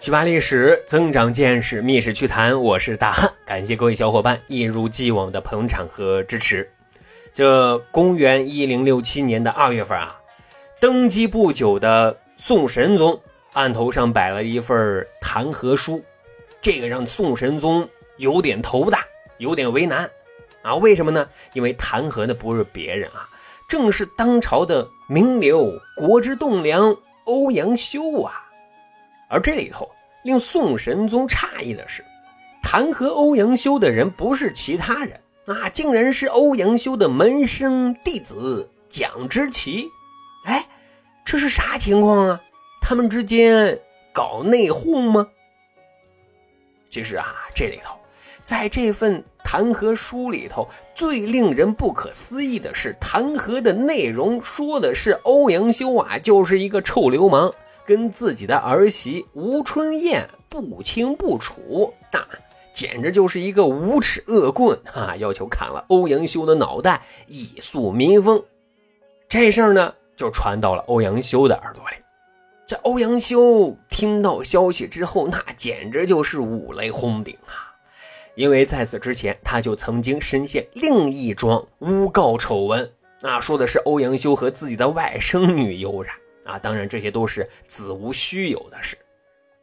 去扒历史，增长见识，密史趣谈。我是大汉，感谢各位小伙伴一如既往的捧场和支持。这公元一零六七年的二月份啊，登基不久的宋神宗案头上摆了一份弹劾书，这个让宋神宗有点头大，有点为难啊。为什么呢？因为弹劾的不是别人啊，正是当朝的名流、国之栋梁欧阳修啊。而这里头令宋神宗诧异的是，弹劾欧阳修的人不是其他人啊，竟然是欧阳修的门生弟子蒋之奇。哎，这是啥情况啊？他们之间搞内讧吗？其实啊，这里头，在这份弹劾书里头，最令人不可思议的是，弹劾的内容说的是欧阳修啊，就是一个臭流氓。跟自己的儿媳吴春燕不清不楚，那简直就是一个无耻恶棍啊！要求砍了欧阳修的脑袋以肃民风。这事儿呢，就传到了欧阳修的耳朵里。这欧阳修听到消息之后，那简直就是五雷轰顶啊！因为在此之前，他就曾经深陷另一桩诬告丑闻，那说的是欧阳修和自己的外甥女有染。啊，当然这些都是子无虚有的事，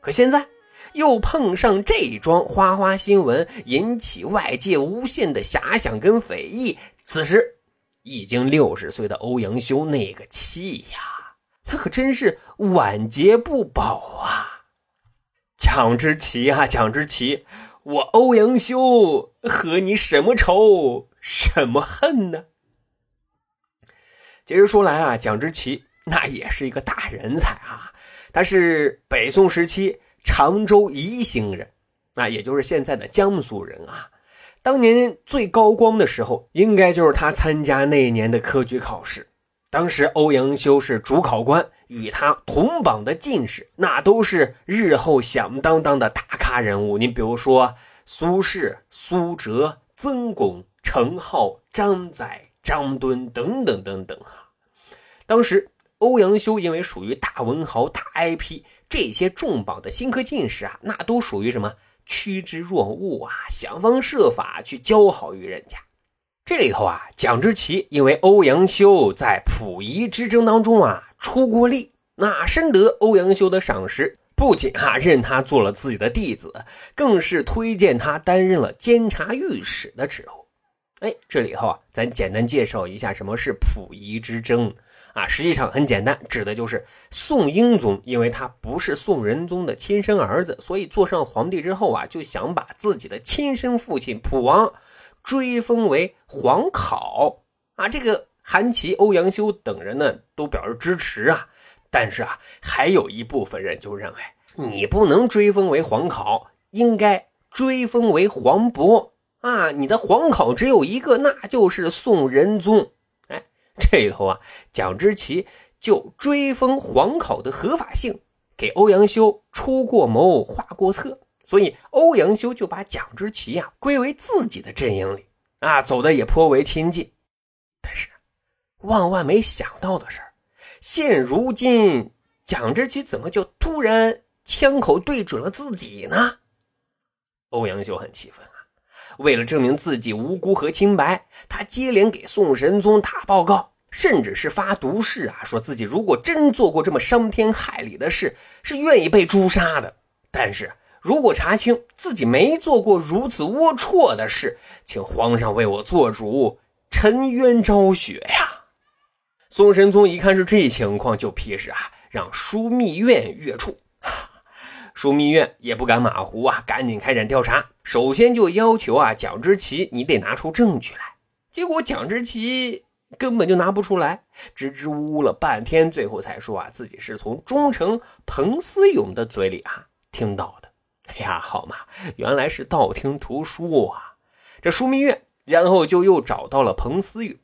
可现在又碰上这桩花花新闻，引起外界无限的遐想跟非议。此时已经六十岁的欧阳修那个气呀，他可真是晚节不保啊！蒋之奇啊，蒋之奇，我欧阳修和你什么仇，什么恨呢？其实说来啊，蒋之奇。那也是一个大人才啊！他是北宋时期常州宜兴人，那也就是现在的江苏人啊。当年最高光的时候，应该就是他参加那一年的科举考试。当时欧阳修是主考官，与他同榜的进士，那都是日后响当当的大咖人物。你比如说苏轼、苏辙、曾巩、程颢、张载、张敦等等等等啊。当时。欧阳修因为属于大文豪、大 IP，这些重榜的新科进士啊，那都属于什么趋之若鹜啊，想方设法去交好于人家。这里头啊，蒋之奇因为欧阳修在溥仪之争当中啊出过力，那深得欧阳修的赏识，不仅啊认他做了自己的弟子，更是推荐他担任了监察御史的职务。哎，这里头啊，咱简单介绍一下什么是溥仪之争。啊，实际上很简单，指的就是宋英宗，因为他不是宋仁宗的亲生儿子，所以坐上皇帝之后啊，就想把自己的亲生父亲普王追封为皇考啊。这个韩琦、欧阳修等人呢，都表示支持啊。但是啊，还有一部分人就认为，你不能追封为皇考，应该追封为皇伯啊。你的皇考只有一个，那就是宋仁宗。这里头啊，蒋之奇就追封皇考的合法性，给欧阳修出过谋、划过策，所以欧阳修就把蒋之奇呀归为自己的阵营里啊，走的也颇为亲近。但是万万没想到的是，现如今蒋之奇怎么就突然枪口对准了自己呢？欧阳修很气愤。为了证明自己无辜和清白，他接连给宋神宗打报告，甚至是发毒誓啊，说自己如果真做过这么伤天害理的事，是愿意被诛杀的。但是如果查清自己没做过如此龌龊的事，请皇上为我做主，沉冤昭雪呀！宋神宗一看是这情况，就批示啊，让枢密院阅处。枢密院也不敢马虎啊，赶紧开展调查。首先就要求啊，蒋之奇，你得拿出证据来。结果蒋之奇根本就拿不出来，支支吾吾了半天，最后才说啊，自己是从忠诚彭思勇的嘴里啊听到的。哎呀，好嘛，原来是道听途说啊。这枢密院然后就又找到了彭思勇。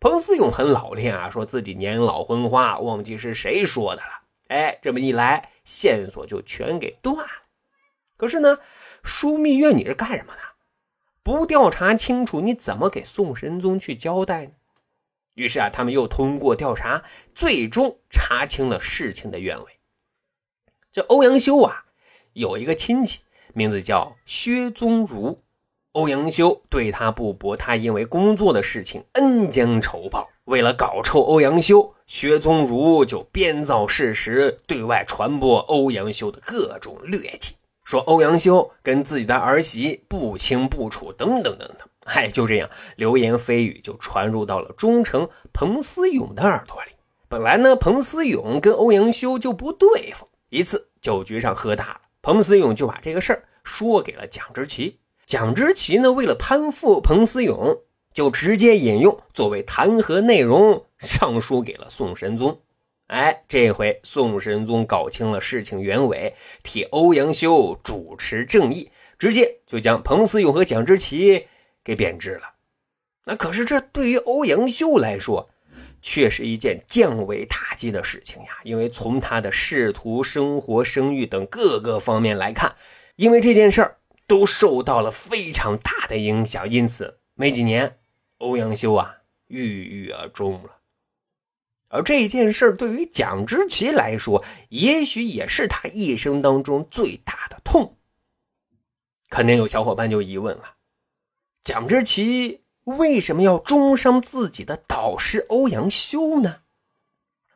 彭思勇很老练啊，说自己年老昏花，忘记是谁说的了。哎，这么一来，线索就全给断了。可是呢，枢密院你是干什么的？不调查清楚，你怎么给宋神宗去交代呢？于是啊，他们又通过调查，最终查清了事情的原委。这欧阳修啊，有一个亲戚，名字叫薛宗儒。欧阳修对他不薄，他因为工作的事情恩将仇报。为了搞臭欧阳修，薛宗儒就编造事实，对外传播欧阳修的各种劣迹，说欧阳修跟自己的儿媳不清不楚，等等等等。嗨，就这样，流言蜚语就传入到了忠臣彭思勇的耳朵里。本来呢，彭思勇跟欧阳修就不对付。一次酒局上喝大了，彭思勇就把这个事儿说给了蒋之奇。蒋之奇呢，为了攀附彭思勇，就直接引用作为弹劾内容上书给了宋神宗。哎，这回宋神宗搞清了事情原委，替欧阳修主持正义，直接就将彭思勇和蒋之奇给贬职了。那可是这对于欧阳修来说，却是一件降维打击的事情呀。因为从他的仕途、生活、声誉等各个方面来看，因为这件事儿。都受到了非常大的影响，因此没几年，欧阳修啊郁郁而终了。而这件事对于蒋之奇来说，也许也是他一生当中最大的痛。肯定有小伙伴就疑问了：蒋之奇为什么要中伤自己的导师欧阳修呢？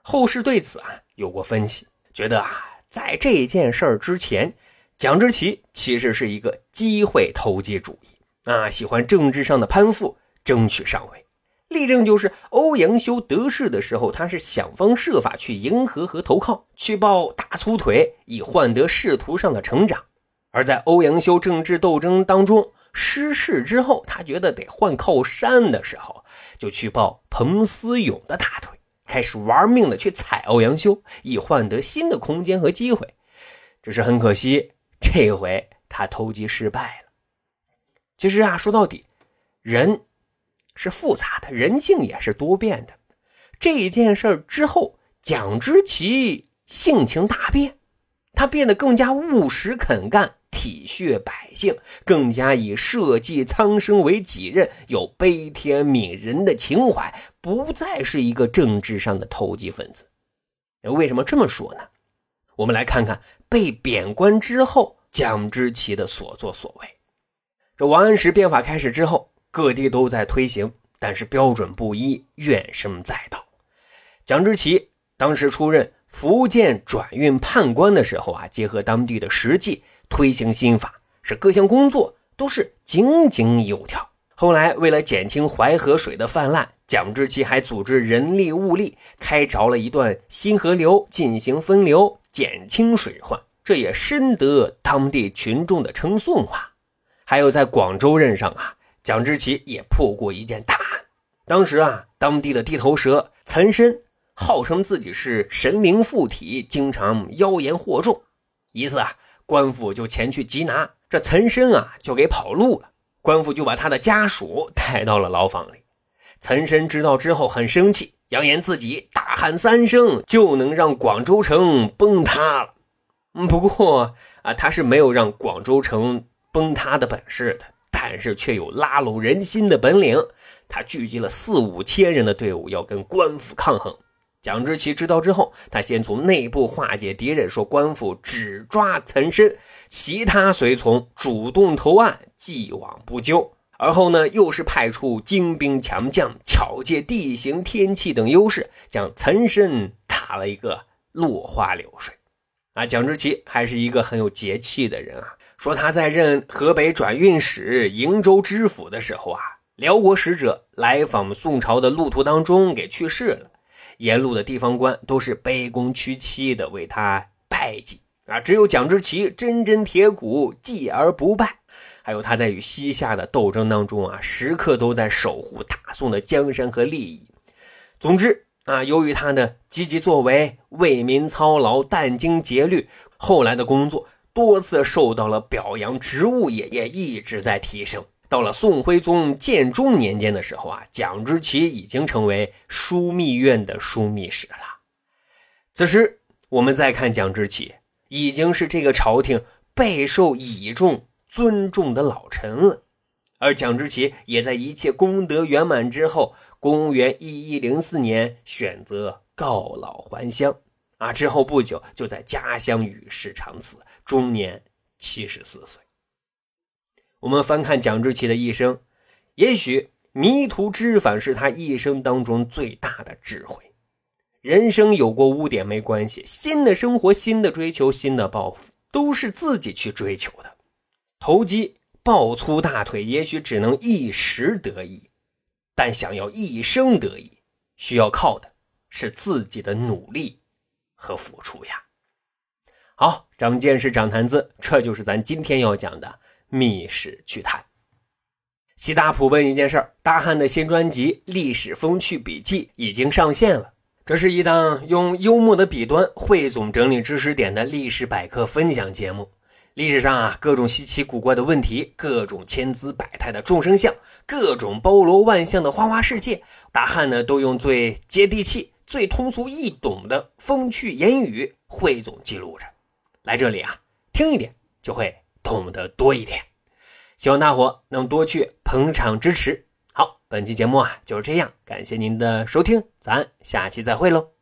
后世对此啊有过分析，觉得啊在这件事之前。蒋之奇其实是一个机会投机主义啊，喜欢政治上的攀附，争取上位。例证就是欧阳修得势的时候，他是想方设法去迎合和投靠，去抱大粗腿，以换得仕途上的成长；而在欧阳修政治斗争当中失势之后，他觉得得换靠山的时候，就去抱彭思勇的大腿，开始玩命的去踩欧阳修，以换得新的空间和机会。只是很可惜。这回他投机失败了。其实啊，说到底，人是复杂的，人性也是多变的。这件事之后，蒋之奇性情大变，他变得更加务实肯干，体恤百姓，更加以社稷苍生为己任，有悲天悯人的情怀，不再是一个政治上的投机分子。为什么这么说呢？我们来看看被贬官之后，蒋之奇的所作所为。这王安石变法开始之后，各地都在推行，但是标准不一，怨声载道。蒋之奇当时出任福建转运判官的时候啊，结合当地的实际推行新法，使各项工作都是井井有条。后来为了减轻淮河水的泛滥，蒋之奇还组织人力物力开凿了一段新河流进行分流。减轻水患，这也深得当地群众的称颂啊！还有在广州任上啊，蒋之奇也破过一件大案。当时啊，当地的地头蛇岑参号称自己是神灵附体，经常妖言惑众。一次啊，官府就前去缉拿这岑参啊，就给跑路了。官府就把他的家属带到了牢房里。岑参知道之后很生气。扬言自己大喊三声就能让广州城崩塌了。不过啊，他是没有让广州城崩塌的本事的，但是却有拉拢人心的本领。他聚集了四五千人的队伍，要跟官府抗衡。蒋之奇知道之后，他先从内部化解敌人，说官府只抓岑参，其他随从主动投案，既往不咎。而后呢，又是派出精兵强将，巧借地形、天气等优势，将岑参打了一个落花流水。啊，蒋之奇还是一个很有节气的人啊。说他在任河北转运使、瀛州知府的时候啊，辽国使者来访宋朝的路途当中给去世了，沿路的地方官都是卑躬屈膝的为他拜祭啊，只有蒋之奇真真铁骨，祭而不拜。还有他在与西夏的斗争当中啊，时刻都在守护大宋的江山和利益。总之啊，由于他的积极作为、为民操劳、殚精竭虑，后来的工作多次受到了表扬，职务也也一直在提升。到了宋徽宗建中年间的时候啊，蒋之奇已经成为枢密院的枢密使了。此时我们再看蒋之奇，已经是这个朝廷备受倚重。尊重的老臣了，而蒋之奇也在一切功德圆满之后，公元一一零四年选择告老还乡，啊，之后不久就在家乡与世长辞，终年七十四岁。我们翻看蒋志奇的一生，也许迷途知返是他一生当中最大的智慧。人生有过污点没关系，新的生活、新的追求、新的抱负，都是自己去追求的。投机抱粗大腿，也许只能一时得意，但想要一生得意，需要靠的是自己的努力和付出呀。好，长见识，长谈资，这就是咱今天要讲的《密室趣谈》。西大普问一件事儿：大汉的新专辑《历史风趣笔记》已经上线了。这是一档用幽默的笔端汇总整理知识点的历史百科分享节目。历史上啊，各种稀奇古怪的问题，各种千姿百态的众生相，各种包罗万象的花花世界，大汉呢都用最接地气、最通俗易懂的风趣言语汇总记录着。来这里啊，听一点就会懂得多一点。希望大伙能多去捧场支持。好，本期节目啊就是这样，感谢您的收听，咱下期再会喽。